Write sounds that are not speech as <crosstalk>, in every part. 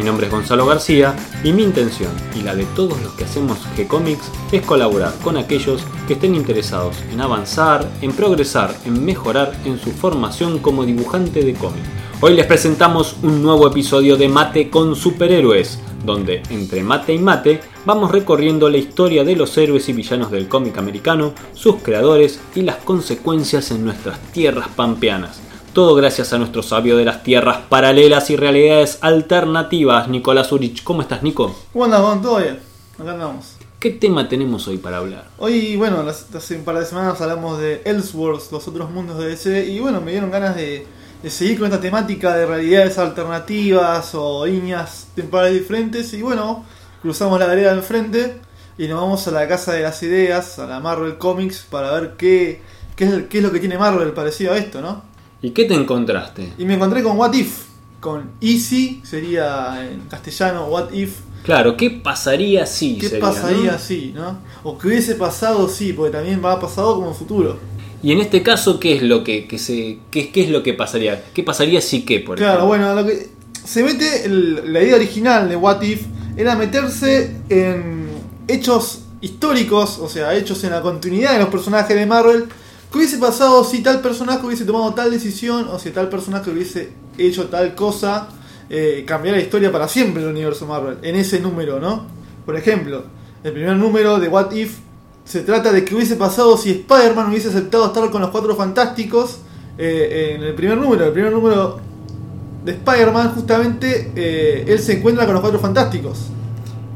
Mi nombre es Gonzalo García y mi intención y la de todos los que hacemos G-Comics es colaborar con aquellos que estén interesados en avanzar, en progresar, en mejorar en su formación como dibujante de cómic. Hoy les presentamos un nuevo episodio de Mate con Superhéroes, donde entre mate y mate vamos recorriendo la historia de los héroes y villanos del cómic americano, sus creadores y las consecuencias en nuestras tierras pampeanas. Todo gracias a nuestro sabio de las tierras paralelas y realidades alternativas, Nicolás Urich. ¿Cómo estás, Nico? ¿Cómo andas, Juan? ¿Todo bien? Acá andamos. ¿Qué tema tenemos hoy para hablar? Hoy, bueno, hace un par de semanas hablamos de Elseworlds, los otros mundos de DC, y bueno, me dieron ganas de, de seguir con esta temática de realidades alternativas o líneas temporales diferentes, y bueno, cruzamos la vereda enfrente y nos vamos a la casa de las ideas, a la Marvel Comics, para ver qué, qué, es, qué es lo que tiene Marvel parecido a esto, ¿no? ¿Y qué te encontraste? Y me encontré con What If, con Easy, sería en castellano What If. Claro, ¿qué pasaría si? ¿Qué sería, pasaría ¿no? si, no? O qué hubiese pasado si, porque también va pasado como futuro. Y en este caso, ¿qué es lo que, que se, qué, qué es lo que pasaría? ¿Qué pasaría si qué, por Claro, ejemplo? bueno, lo que se mete el- la idea original de What If era meterse en hechos históricos, o sea, hechos en la continuidad de los personajes de Marvel. ¿Qué hubiese pasado si tal personaje hubiese tomado tal decisión o si tal personaje hubiese hecho tal cosa? Eh, cambiar la historia para siempre del universo Marvel, en ese número, ¿no? Por ejemplo, el primer número de What If se trata de que hubiese pasado si Spider-Man hubiese aceptado estar con los cuatro fantásticos eh, en el primer número. El primer número de Spider-Man, justamente, eh, él se encuentra con los cuatro fantásticos.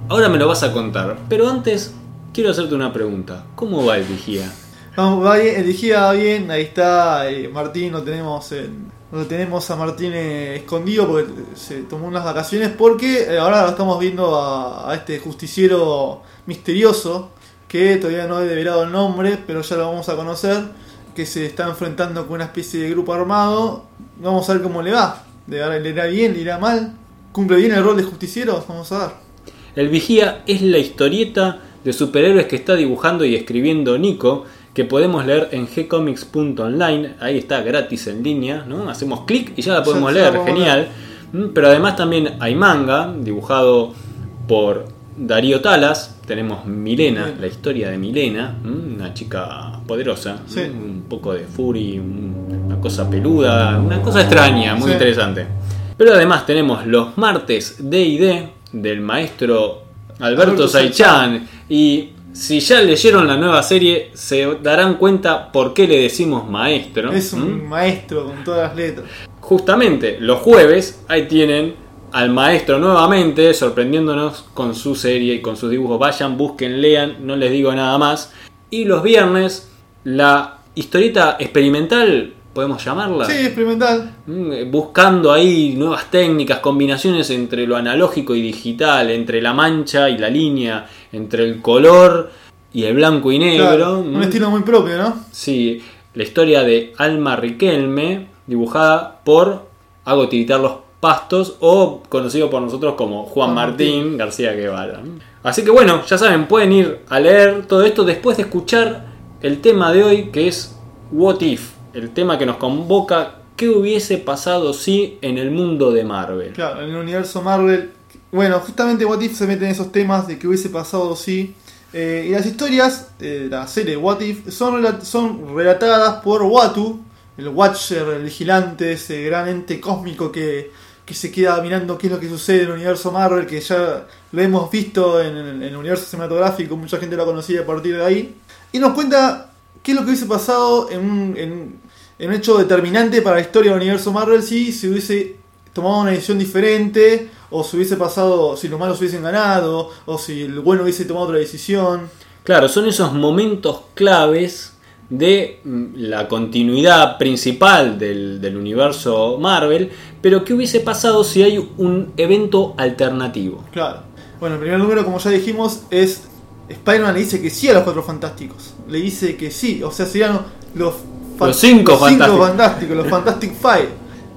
Ahora me lo vas a contar, pero antes quiero hacerte una pregunta. ¿Cómo va el vigía? Vamos, va bien, bien, ahí está eh, Martín, lo tenemos en- tenemos a Martín eh, escondido porque se tomó unas vacaciones porque eh, ahora lo estamos viendo a, este justiciero misterioso que todavía no he develado el nombre, pero ya lo vamos a conocer, que se está enfrentando con una especie de grupo armado. Vamos a ver cómo le va. ¿Le, le irá bien? ¿Le irá mal? ¿Cumple bien el rol de justiciero? Vamos a ver. El vigía es la historieta de superhéroes que está dibujando y escribiendo Nico, que podemos leer en gcomics.online, ahí está gratis en línea, ¿no? Hacemos clic y ya la podemos Ya- leer, genial. Mm, Pero además también hay manga, dibujado por Darío Talas, tenemos Milena, Bien. la historia de Milena, mm, una chica poderosa, Sí. mm, un poco de fury, un- una cosa peluda, una cosa extraña, muy Sí. interesante. Pero además tenemos los martes D&D del maestro Alberto Alberto Saichan y si ya leyeron la nueva serie se darán cuenta por qué le decimos maestro. Es un ¿Mm? maestro con todas las letras. Justamente los jueves ahí tienen al maestro nuevamente sorprendiéndonos con su serie y con sus dibujos. Vayan, busquen, lean, no les digo nada más. Y los viernes la historieta experimental, podemos llamarla. Sí, experimental. Mm, buscando ahí nuevas técnicas, combinaciones entre lo analógico y digital, entre la mancha y la línea, entre el color y el blanco y negro. Claro, un Mm, estilo muy propio, ¿no? Sí, la historia de Alma Riquelme, dibujada por Hago Tiritar los Pastos, o conocido por nosotros como Juan Juan Martín, García Guevara. Así que bueno, ya saben, pueden ir a leer todo esto después de escuchar el tema de hoy, que es What If, el tema que nos convoca, ¿qué hubiese pasado si en el mundo de Marvel? Claro, en el universo Marvel. Bueno, justamente What If se mete en esos temas de que hubiese pasado si. eh, y las historias de la serie What If son, rela- son relatadas por Watu, el Watcher, el vigilante, ese gran ente cósmico que, que se queda mirando qué es lo que sucede en el universo Marvel, que ya lo hemos visto en, el- universo cinematográfico, mucha gente lo conocía a partir de ahí. Y nos cuenta qué es lo que hubiese pasado en- en un hecho determinante para la historia del universo Marvel si se hubiese tomado una decisión diferente, o si hubiese pasado, si los malos hubiesen ganado, o si el bueno hubiese tomado otra decisión. Claro, son esos momentos claves de mm, la continuidad principal del, del universo Marvel, pero ¿qué hubiese pasado si hay un evento alternativo? Claro. Bueno, el primer número, como ya dijimos, es Spider-Man le dice que sí a los cuatro fantásticos. Le dice que sí, o sea, serían los, Los cinco fantásticos. fantásticos, los Fantastic Five.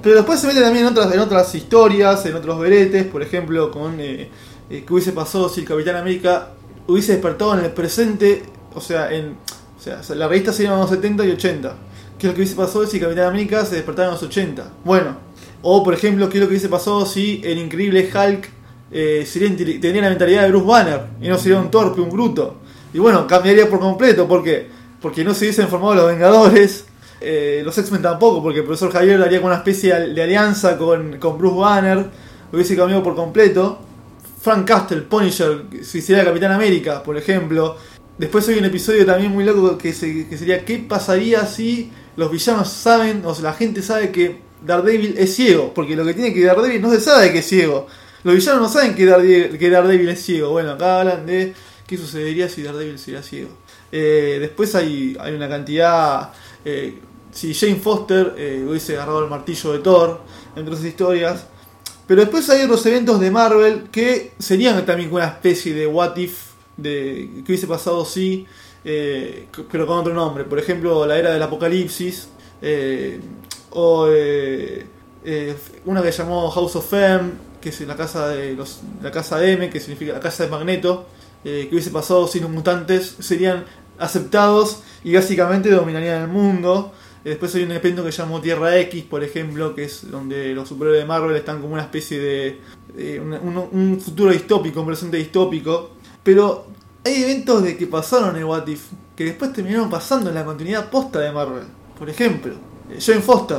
Pero después se mete también en otras, en otras historias, en otros veretes, por ejemplo, con eh, eh, qué hubiese pasado si el Capitán América hubiese despertado en el presente, o sea, en o sea, la revista sería en los 70 y 80. ¿Qué es lo que hubiese pasado si Capitán América se despertara en los 80? Bueno, o por ejemplo, ¿qué es lo que hubiese pasado si el increíble Hulk eh, sería tenía la mentalidad de Bruce Banner y no sería un torpe, un bruto? Y bueno, cambiaría por completo, ¿por qué? Porque no se hubiesen formado los Vengadores, eh, los X-Men tampoco, porque el profesor Javier haría como una especie de alianza con, con Bruce Banner, hubiese cambiado por completo. Frank Castle, Punisher, si sería Capitán América, por ejemplo. Después hay un episodio también muy loco que sería ¿qué pasaría si los villanos saben, o sea, la gente sabe que Daredevil es ciego? Porque lo que tiene que Daredevil no se sabe que es ciego. Los villanos no saben que Daredevil, que Daredevil es ciego. Bueno, acá hablan de qué sucedería si Daredevil sería ciego. Eh, después hay, hay una cantidad... eh, si Jane Foster eh, hubiese agarrado el martillo de Thor, entre otras historias. Pero después hay otros eventos de Marvel que serían también una especie de what if, de que hubiese pasado si, eh, pero con otro nombre. Por ejemplo, la era del apocalipsis, eh, o eh, eh, una que llamó House of M, que es la casa de la casa M, que significa la casa de Magneto, que hubiese pasado si los mutantes serían aceptados y básicamente dominarían el mundo. Después hay un evento que llamó Tierra X, por ejemplo, que es donde los superhéroes de Marvel están como una especie de. un, futuro distópico, un presente distópico. Pero hay eventos de que pasaron en What If, que después terminaron pasando en la continuidad posta de Marvel. Por ejemplo, Jane Foster,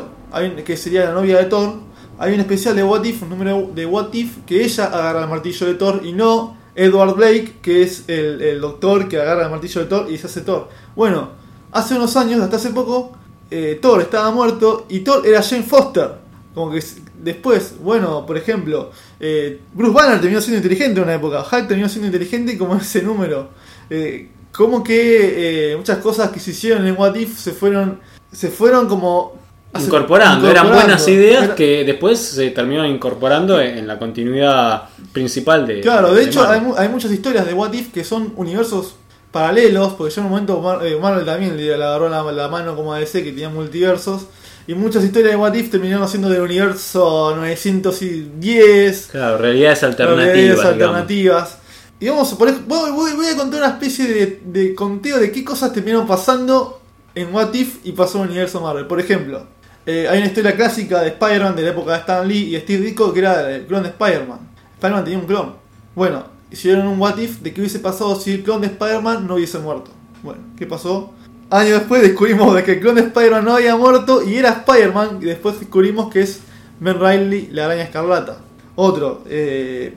que sería la novia de Thor. Hay un especial de What If, un número de What If, que ella agarra el martillo de Thor y no Edward Blake, que es el, el doctor que agarra el martillo de Thor y se hace Thor. Bueno, hace unos años, hasta hace poco, eh, Thor estaba muerto y Thor era Jane Foster. Como que después, bueno, por ejemplo, eh, Bruce Banner terminó siendo inteligente en una época, Hulk terminó siendo inteligente como <laughs> ese número. Eh, como que muchas cosas que se hicieron en What If se fueron, se fueron como Incorporando, eran buenas ideas Era- que después se terminaron incorporando en la continuidad principal de. Claro, de hecho hay, mu- hay muchas historias de What If que son universos paralelos, porque ya en un momento eh, Marvel también le, agarró la, la mano como a DC que tenía multiversos, y muchas historias de What If terminaron siendo del universo 910, Claro, realidades alternativas. realidades digamos. alternativas. Y vamos voy- voy a contar una especie de, de conteo de qué cosas terminaron pasando en What If y pasó en el universo Marvel. Por ejemplo, eh, hay una historia clásica de Spider-Man de la época de Stan Lee y Steve Ditko que era el clon de Spider-Man. Spider-Man tenía un clon. Bueno, hicieron un What If de qué hubiese pasado si el clon de Spider-Man no hubiese muerto. Bueno, ¿qué pasó? Años después descubrimos de que el clon de Spider-Man no había muerto y era Spider-Man y después descubrimos que es Ben Riley, la araña escarlata. Otro, eh,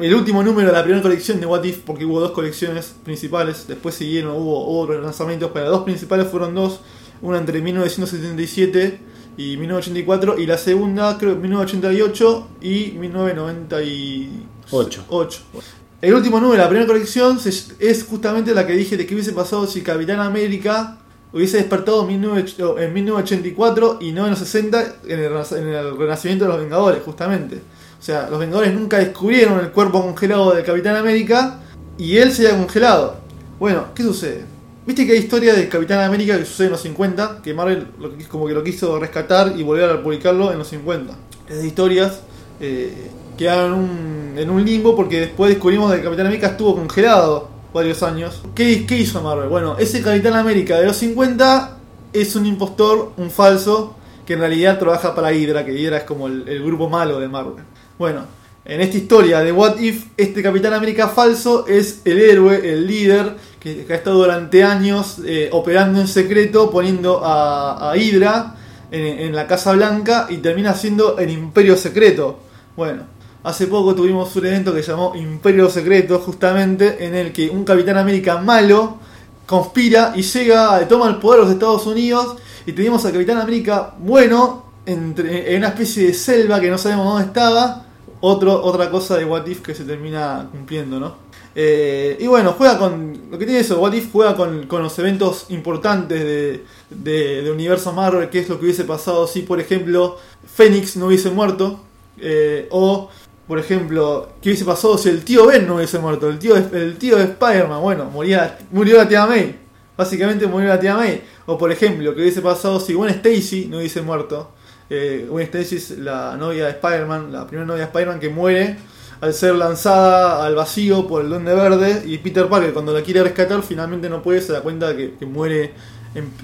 el último número de la primera colección de What If, porque hubo dos colecciones principales, después siguieron, hubo otros lanzamientos, pero las dos principales fueron dos, una entre 1977 y 1984, y la segunda creo 1988 y 1998. Ocho. El último número de la primera colección es justamente la que dije de que hubiese pasado si Capitán América hubiese despertado en 19 en 1984 y no en los 60 en el, renac- en el renacimiento de los Vengadores, justamente. O sea, los Vengadores nunca descubrieron el cuerpo congelado del Capitán América y él se había congelado. Bueno, ¿qué sucede? Viste que hay historia del Capitán América que sucede en los 50, que Marvel como que lo quiso rescatar y volver a publicarlo en los 50. Esas historias eh, quedaron en un, limbo porque después descubrimos que el Capitán América estuvo congelado varios años. ¿Qué, hizo Marvel? Bueno, ese Capitán América de los 50 es un impostor, un falso, que en realidad trabaja para Hydra, que Hydra es como el, grupo malo de Marvel. Bueno, en esta historia de What If, este Capitán América falso es el héroe, el líder, que, ha estado durante años eh, operando en secreto, poniendo a, Hydra en la Casa Blanca y termina siendo el Imperio Secreto. Bueno, hace poco tuvimos un evento que se llamó Imperio Secreto, justamente, en el que un Capitán América malo conspira y llega, toma el poder de los Estados Unidos y tenemos al Capitán América bueno en una especie de selva que no sabemos dónde estaba. Otro, otra cosa de What If que se termina cumpliendo, ¿no? Eh, y bueno, juega con. Lo que tiene eso, What If juega con, con los eventos importantes de, de, de Universo Marvel, que es lo que hubiese pasado si, por ejemplo, Fénix no hubiese muerto, eh, o por ejemplo, ¿qué hubiese pasado si el tío Ben no hubiese muerto? El tío, de- el tío de Spider-Man, bueno, moría, murió la tía May. Básicamente murió la tía May. O por ejemplo, ¿qué hubiese pasado si Gwen Stacy no hubiese muerto? Eh, Gwen Stacy es la novia de Spider-Man, la primera novia de Spider-Man que muere al ser lanzada al vacío por el Duende Verde. Y Peter Parker, cuando la quiere rescatar, finalmente no puede, se da cuenta que, muere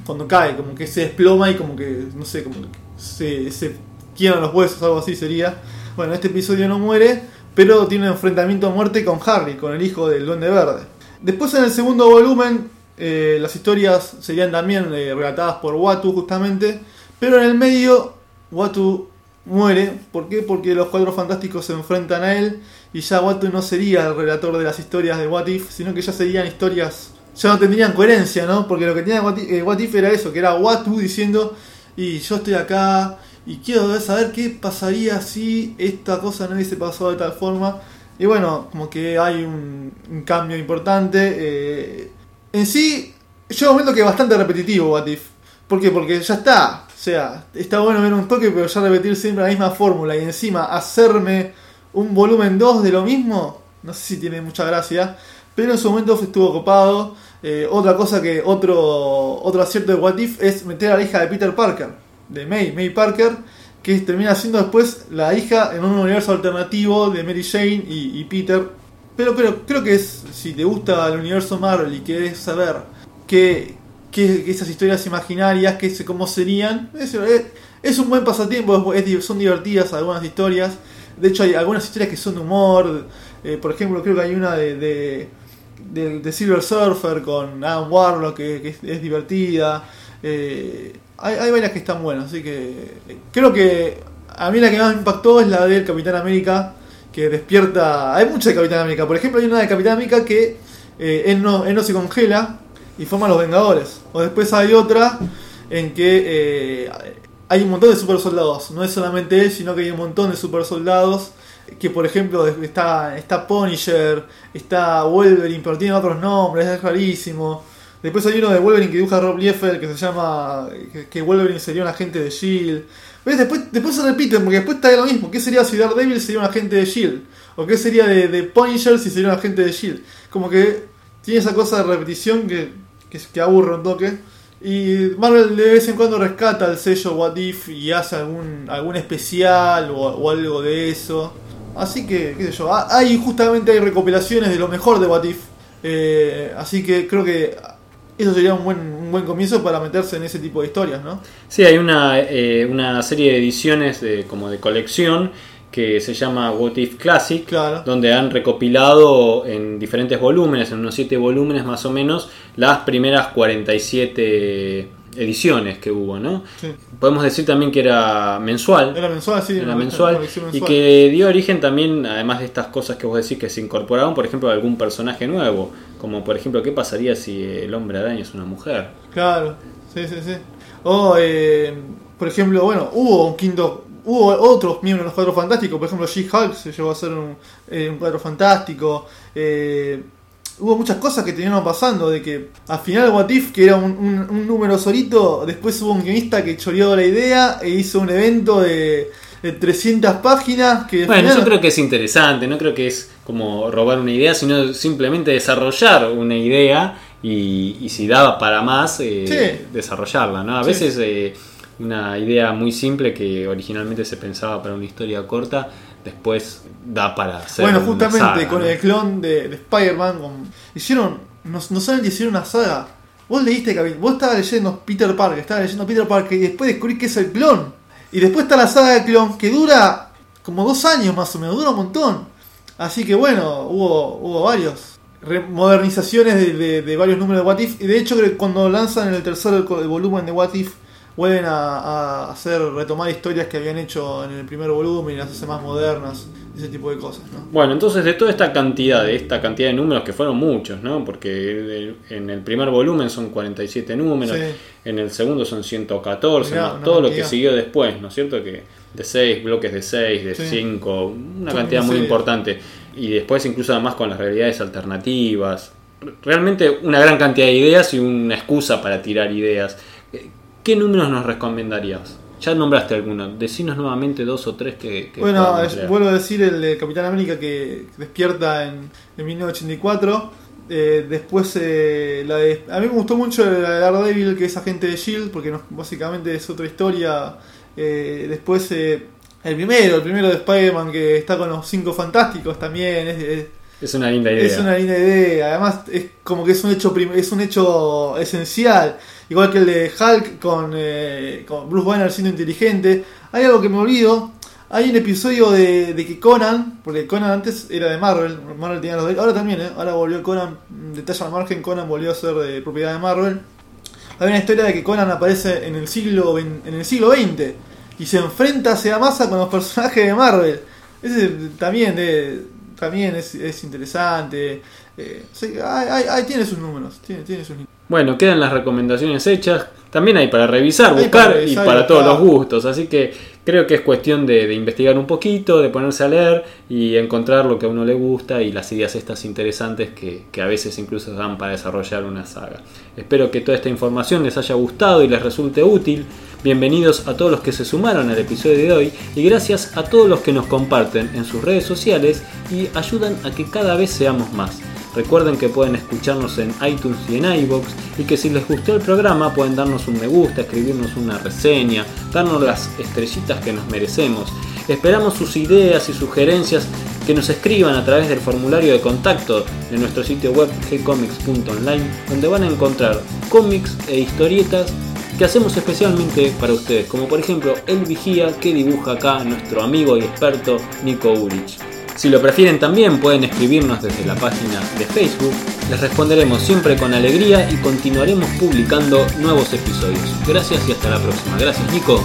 cuando cae, como que se desploma y como que, no sé, como que se, se los huesos, algo así sería. Bueno, en este episodio no muere, pero tiene un enfrentamiento a muerte con Harry, con el hijo del Duende Verde. Después en el segundo volumen, eh, las historias serían también eh, relatadas por Watu justamente, pero en el medio Watu muere. ¿Por qué? Porque los cuatro fantásticos se enfrentan a él y ya Watu no sería el relator de las historias de What If, sino que ya serían historias, ya no tendrían coherencia, ¿no? Porque lo que tenía What If, eh, era eso, que era Watu diciendo, y yo estoy acá y quiero saber qué pasaría si esta cosa no hubiese pasado de tal forma. Y bueno, como que hay un, cambio importante. eh, en sí, llega un momento que es bastante repetitivo What If. ¿Por qué? Porque ya está. O sea, está bueno ver un toque, pero ya repetir siempre la misma fórmula. Y encima hacerme un volumen 2 de lo mismo, no sé si tiene mucha gracia. Pero en su momento estuvo copado. Eh, otra cosa que, otro, otro acierto de What If es meter a la hija de Peter Parker, de May, May Parker, que termina siendo después la hija en un universo alternativo de Mary Jane y, Peter. Pero, pero creo que es, si te gusta el universo Marvel y querés saber qué, qué- esas historias imaginarias, qué, se- cómo serían, es, un buen pasatiempo, es son divertidas algunas historias. De hecho, hay algunas historias que son de humor. eh, por ejemplo, creo que hay una de, de, Silver Surfer con Adam Warlock que, que es, es divertida. Eh, hay, varias que están buenas, así que eh, creo que a mí la que más me impactó es la del Capitán América que despierta. Hay muchas de Capitán América. Por ejemplo, hay una de Capitán América que eh, él, no, él no se congela y forma los Vengadores. O después hay otra en que eh, hay un montón de super soldados. No es solamente él, sino que hay un montón de super soldados. Que por ejemplo está, está Punisher, está Wolverine, pero tiene otros nombres, es rarísimo. Después hay uno de Wolverine que dibuja Rob Liefeld que se llama. que, Wolverine sería un agente de Shield. ¿Ves? Después, después se repiten, porque después está lo mismo. ¿Qué sería si Daredevil sería un agente de Shield? ¿O qué sería de, de Punisher si sería un agente de Shield? Como que tiene esa cosa de repetición que, que, aburre un toque. Y Marvel de vez en cuando rescata el sello What If y hace algún, algún especial o, algo de eso. Así que, qué sé yo, ha- hay justamente hay recopilaciones de lo mejor de What If. Eh, así que creo que eso sería un buen, un buen comienzo para meterse en ese tipo de historias, ¿no? Sí, hay una, eh, una serie de ediciones de, como de colección que se llama What If Classic, Claro. donde han recopilado en diferentes volúmenes, en unos 7 volúmenes más o menos, las primeras 47 ediciones que hubo, ¿no? Sí. Podemos decir también que era mensual. Era mensual, sí. Era mensual y que dio origen también, además de estas cosas que vos decís que se incorporaron, por ejemplo, a algún personaje nuevo, como por ejemplo, ¿qué pasaría si el hombre araña es una mujer? Claro, sí, sí, sí. O, eh, por ejemplo, bueno, hubo un quinto. Hubo otros miembros de los cuadros fantásticos, por ejemplo, She-Hulk se llegó a ser un, eh, cuadro fantástico. eh, hubo muchas cosas que terminaron pasando, de que al final What If, que era un, un- número solito, después hubo un guionista que choreó la idea e hizo un evento de 300 páginas que Bueno, final- yo creo que es interesante, no creo que es como robar una idea, sino simplemente desarrollar una idea y, y si daba para más, eh, Sí. desarrollarla, ¿no? A Sí. veces eh, una idea muy simple que originalmente se pensaba para una historia corta, después da para hacer Bueno, una justamente saga, con ¿no? el clon de, de Spider-Man, con- hicieron, no, no saben hicieron una saga. Vos leíste, vos estabas leyendo Peter Parker, estabas leyendo Peter Parker y después descubrí que es el clon. Y después está la saga de clon que dura como dos años más o menos, dura un montón. Así que bueno, hubo, hubo varios. modernizaciones de, de- varios números de What If. Y de hecho cuando lanzan el tercer volumen de What If, vuelven a, a hacer retomar historias que habían hecho en el primer volumen y las hacen más modernas. Ese tipo de cosas, ¿no? Bueno, entonces de toda esta cantidad, de esta cantidad de números que fueron muchos, ¿no? Porque en el primer volumen son 47 números, Sí. en el segundo son 114, Mirá, más todo lo que siguió después, ¿no es cierto? Que de 6, bloques de 6, de Sí. 5, una cantidad muy importante. Y después incluso además con las realidades alternativas. Realmente una gran cantidad de ideas y una excusa para tirar ideas. ¿Qué números nos recomendarías? Ya nombraste alguno, decinos nuevamente dos o tres que... que Bueno, es- vuelvo a decir el de Capitán América que despierta en, en 1984. Eh, después, eh, la de, a mí me gustó mucho la de Daredevil, que es agente de Shield, porque no- básicamente es otra historia. Eh, después, eh, el primero, el primero de Spider-Man, que está con los cinco fantásticos también. Es, es- Es una linda idea. es una linda idea. Además, es como que es un hecho, es un hecho esencial. Igual que el de Hulk con, eh, con Bruce Banner siendo inteligente. Hay algo que me olvido. Hay un episodio de, de que Conan, porque Conan antes era de Marvel, Marvel tenía los ahora también, ¿eh? ahora volvió Conan, mm, detalle al margen, Conan volvió a ser de propiedad de Marvel. Hay una historia de que Conan aparece en el siglo en el siglo XX y se enfrenta hacia masa con los personajes de Marvel. Ese también, eh, también es, es interesante. Eh, sí, ahí, ahí- ahí tiene sus números, tiene, tiene sus Bueno, quedan las recomendaciones hechas. También hay para revisar, buscar para revisar y para y todos los gustos. Así que creo que es cuestión de, investigar un poquito, de ponerse a leer y encontrar lo que a uno le gusta y las ideas estas interesantes que, que a veces incluso dan para desarrollar una saga. Espero que toda esta información les haya gustado y les resulte útil. Bienvenidos a todos los que se sumaron al episodio de hoy y gracias a todos los que nos comparten en sus redes sociales y ayudan a que cada vez seamos más. Recuerden que pueden escucharnos en iTunes y en iBox y que si les gustó el programa pueden darnos un me gusta, escribirnos una reseña, darnos las estrellitas que nos merecemos. Esperamos sus ideas y sugerencias que nos escriban a través del formulario de contacto de nuestro sitio web gcomics.online donde van a encontrar cómics e historietas que hacemos especialmente para ustedes, como por ejemplo El Vigía que dibuja acá nuestro amigo y experto Nico Urich. Si lo prefieren también pueden escribirnos desde la página de Facebook, les responderemos siempre con alegría y continuaremos publicando nuevos episodios. Gracias y hasta la próxima. Gracias Nico.